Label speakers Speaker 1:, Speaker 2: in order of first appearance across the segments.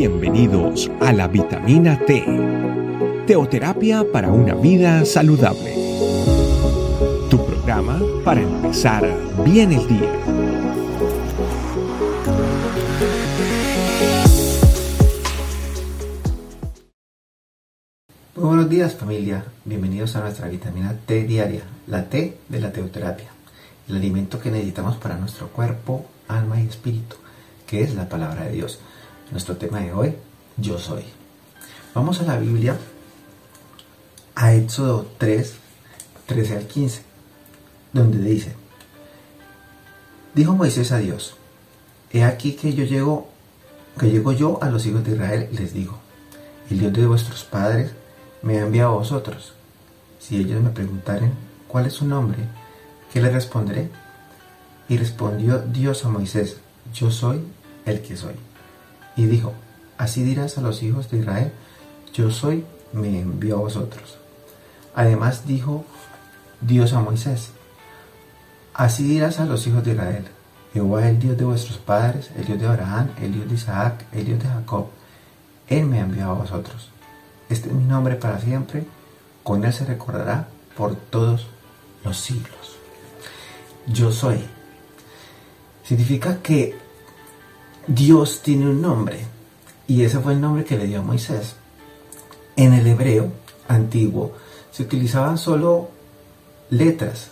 Speaker 1: Bienvenidos a la vitamina T, teoterapia para una vida saludable. Tu programa para empezar bien el día.
Speaker 2: Muy buenos días familia, bienvenidos a nuestra vitamina T diaria, la T de la teoterapia, el alimento que necesitamos para nuestro cuerpo, alma y espíritu, que es la palabra de Dios. Nuestro tema de hoy, yo soy. Vamos a la Biblia, a Éxodo 3, 13 al 15, donde dice, dijo Moisés a Dios, he aquí que yo llego, que llego yo a los hijos de Israel y les digo, el Dios de vuestros padres me ha enviado a vosotros. Si ellos me preguntaren cuál es su nombre, ¿qué les responderé? Y respondió Dios a Moisés, yo soy el que soy. Y dijo, así dirás a los hijos de Israel, yo soy, me envió a vosotros. Además dijo Dios a Moisés, así dirás a los hijos de Israel, Jehová el Dios de vuestros padres, el Dios de Abraham, el Dios de Isaac, el Dios de Jacob, Él me ha enviado a vosotros. Este es mi nombre para siempre, con Él se recordará por todos los siglos. Yo soy. Significa que Dios tiene un nombre y ese fue el nombre que le dio a Moisés. En el hebreo antiguo se utilizaban solo letras,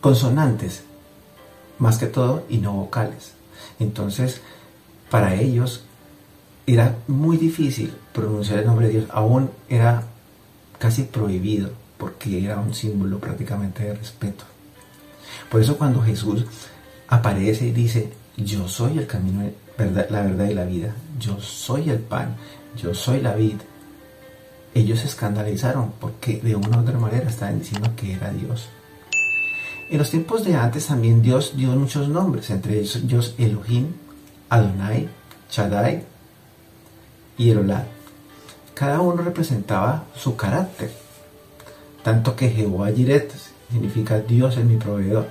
Speaker 2: consonantes, más que todo, y no vocales. Entonces, para ellos era muy difícil pronunciar el nombre de Dios, aún era casi prohibido, porque era un símbolo prácticamente de respeto. Por eso cuando Jesús aparece y dice, yo soy el camino, la verdad y la vida, yo soy el pan, yo soy la vid, ellos se escandalizaron porque de una u otra manera estaban diciendo que era Dios. En los tiempos de antes también Dios dio muchos nombres, entre ellos Elohim, Adonai, Shaddai y Elolad. Cada uno representaba su carácter, tanto que Jehová Jiret significa Dios es mi proveedor.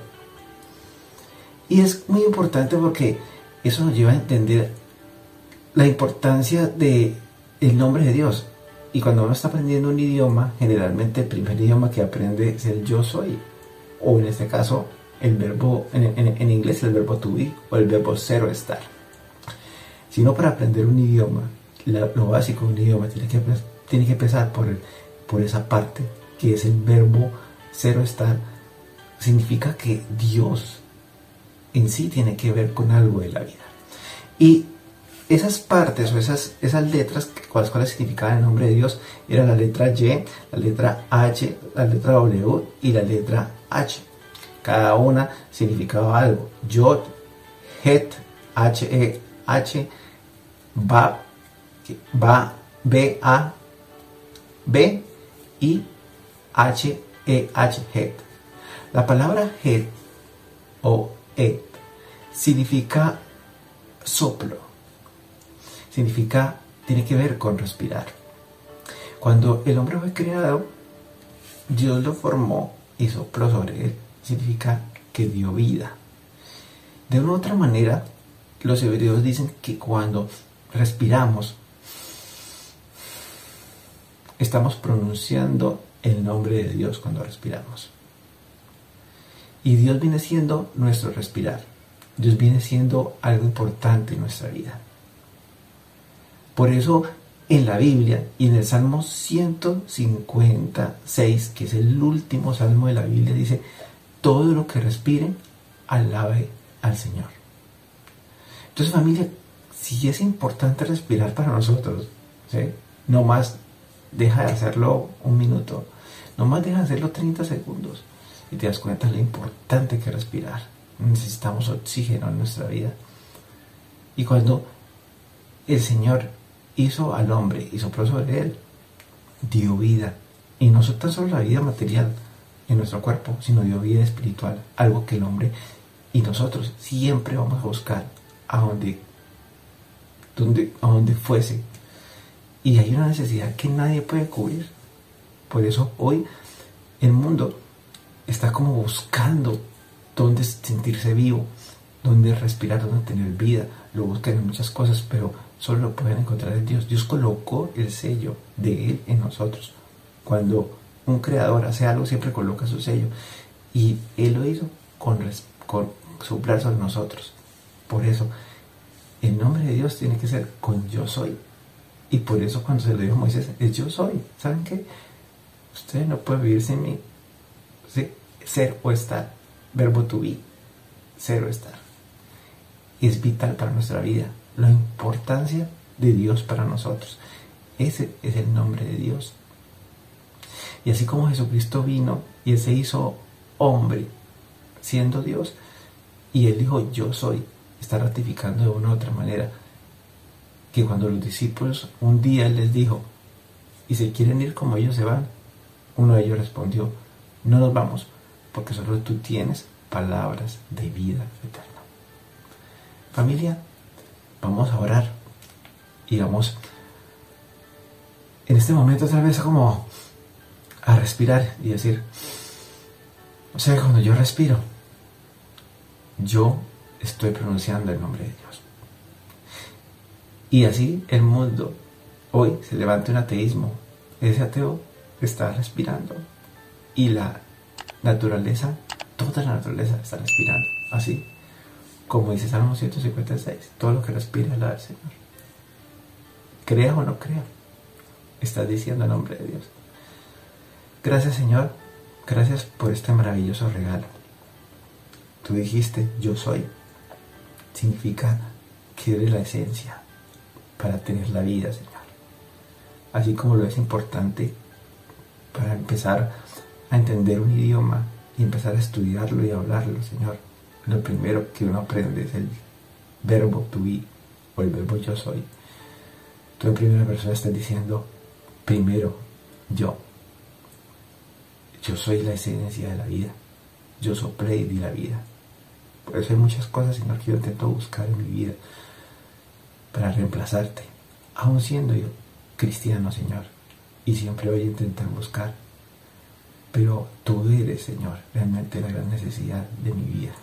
Speaker 2: Y es muy importante porque eso nos lleva a entender la importancia de el nombre de Dios. Y cuando uno está aprendiendo un idioma, generalmente el primer idioma que aprende es el yo soy. O en este caso, el verbo, en, inglés el verbo to be o el verbo cero estar. Sino para aprender un idioma, lo básico de un idioma tiene que, tiene que empezar por, por esa parte, que es el verbo cero estar. Significa que Dios en sí tiene que ver con algo de la vida. Y esas partes o esas, esas letras, cuáles cuales significaban el nombre de Dios, era la letra Y, la letra H, la letra W y la letra H. Cada una significaba algo. Yod, Het, H, E, H, Ba, Ba, B, A, B y H, E, H, Het. La palabra Het o Et significa soplo. Significa, tiene que ver con respirar. Cuando el hombre fue creado, Dios lo formó y sopló sobre él. Significa que dio vida. De una u otra manera, los hebreos dicen que cuando respiramos, estamos pronunciando el nombre de Dios cuando respiramos. Y Dios viene siendo nuestro respirar. Dios viene siendo algo importante en nuestra vida. Por eso en la Biblia y en el Salmo 156, que es el último salmo de la Biblia, dice, todo lo que respire, alabe al Señor. Entonces familia, si es importante respirar para nosotros, no más deja de hacerlo un minuto, no más deja de hacerlo 30 segundos y te das cuenta lo importante que es respirar. Necesitamos oxígeno en nuestra vida. Y cuando el Señor hizo al hombre y sopló sobre él, dio vida. Y no tan solo la vida material en nuestro cuerpo, sino dio vida espiritual, algo que el hombre y nosotros siempre vamos a buscar a donde, donde, a donde fuese. Y hay una necesidad que nadie puede cubrir. Por eso hoy el mundo está como buscando dónde sentirse vivo, donde respirar, donde tener vida. Lo buscan en muchas cosas, pero solo lo pueden encontrar en Dios. Dios colocó el sello de Él en nosotros. Cuando un creador hace algo, siempre coloca su sello. Y Él lo hizo con, con soplar sobre nosotros. Por eso, el nombre de Dios tiene que ser con yo soy. Y por eso cuando se lo dijo a Moisés, es yo soy. ¿Saben qué? Ustedes no pueden vivir sin mí. Ser o estar. Verbo to be. Ser o estar. Es vital para nuestra vida. La importancia de Dios para nosotros. Ese es el nombre de Dios. Y así como Jesucristo vino y Él se hizo hombre, siendo Dios, y Él dijo, yo soy, está ratificando de una u otra manera que cuando los discípulos un día les dijo, y se quieren ir como ellos se van, uno de ellos respondió, no nos vamos, porque solo tú tienes palabras de vida eterna. Familia, vamos a orar y vamos en este momento tal vez como a respirar y decir, o sea, cuando yo respiro, yo estoy pronunciando el nombre de Dios. Y así el mundo hoy se levanta un ateísmo. Ese ateo está respirando. Y la naturaleza, toda la naturaleza está respirando. Así como dice Salmo 156, todo lo que respira es la del Señor. Crea o no crea, estás diciendo el nombre de Dios. Gracias Señor, gracias por este maravilloso regalo. Tú dijiste, yo soy. Significa que eres la esencia para tener la vida, Señor. Así como lo es importante para empezar a entender un idioma y empezar a estudiarlo y hablarlo, Señor. Lo primero que uno aprende es el verbo to be o el verbo yo soy. Tú en primera persona estás diciendo, primero, yo. Yo soy la esencia de la vida. Yo soplé y di la vida. Por eso hay muchas cosas, Señor, que yo intento buscar en mi vida para reemplazarte, aún siendo yo cristiano, Señor, y siempre voy a intentar buscar. Pero tú eres, Señor, realmente la gran necesidad de mi vida.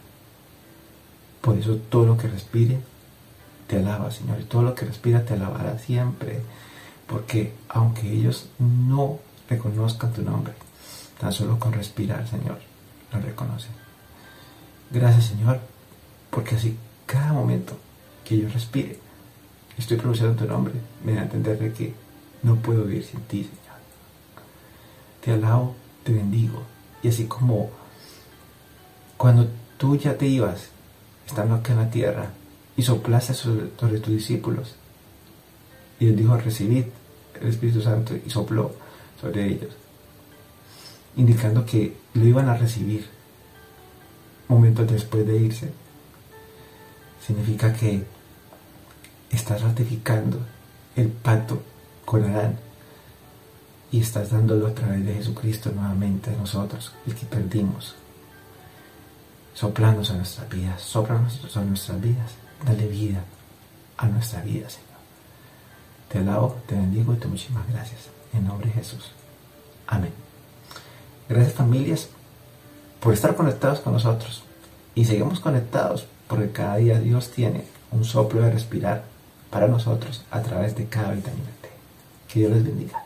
Speaker 2: Por eso todo lo que respire te alaba, Señor, y todo lo que respira te alabará siempre, porque aunque ellos no reconozcan tu nombre, tan solo con respirar, Señor, lo reconocen. Gracias, Señor, porque así cada momento que yo respire, estoy pronunciando tu nombre, me da a entender que no puedo vivir sin ti, Señor. Te alabo, te bendigo. Y así como cuando tú ya te ibas, estando acá en la tierra, y soplaste sobre, tus discípulos, y les dijo, recibid el Espíritu Santo, y sopló sobre ellos, indicando que lo iban a recibir momentos después de irse. Significa que estás ratificando el pacto con Adán y estás dándolo a través de Jesucristo nuevamente a nosotros, el que perdimos. Soplanos a nuestras vidas, soplanos a nuestras vidas, dale vida a nuestra vida, Señor. Te alabo, te bendigo y te muchísimas gracias. En nombre de Jesús. Amén. Gracias familias por estar conectados con nosotros. Y seguimos conectados porque cada día Dios tiene un soplo de respirar para nosotros a través de cada vitamina T. Que Dios les bendiga.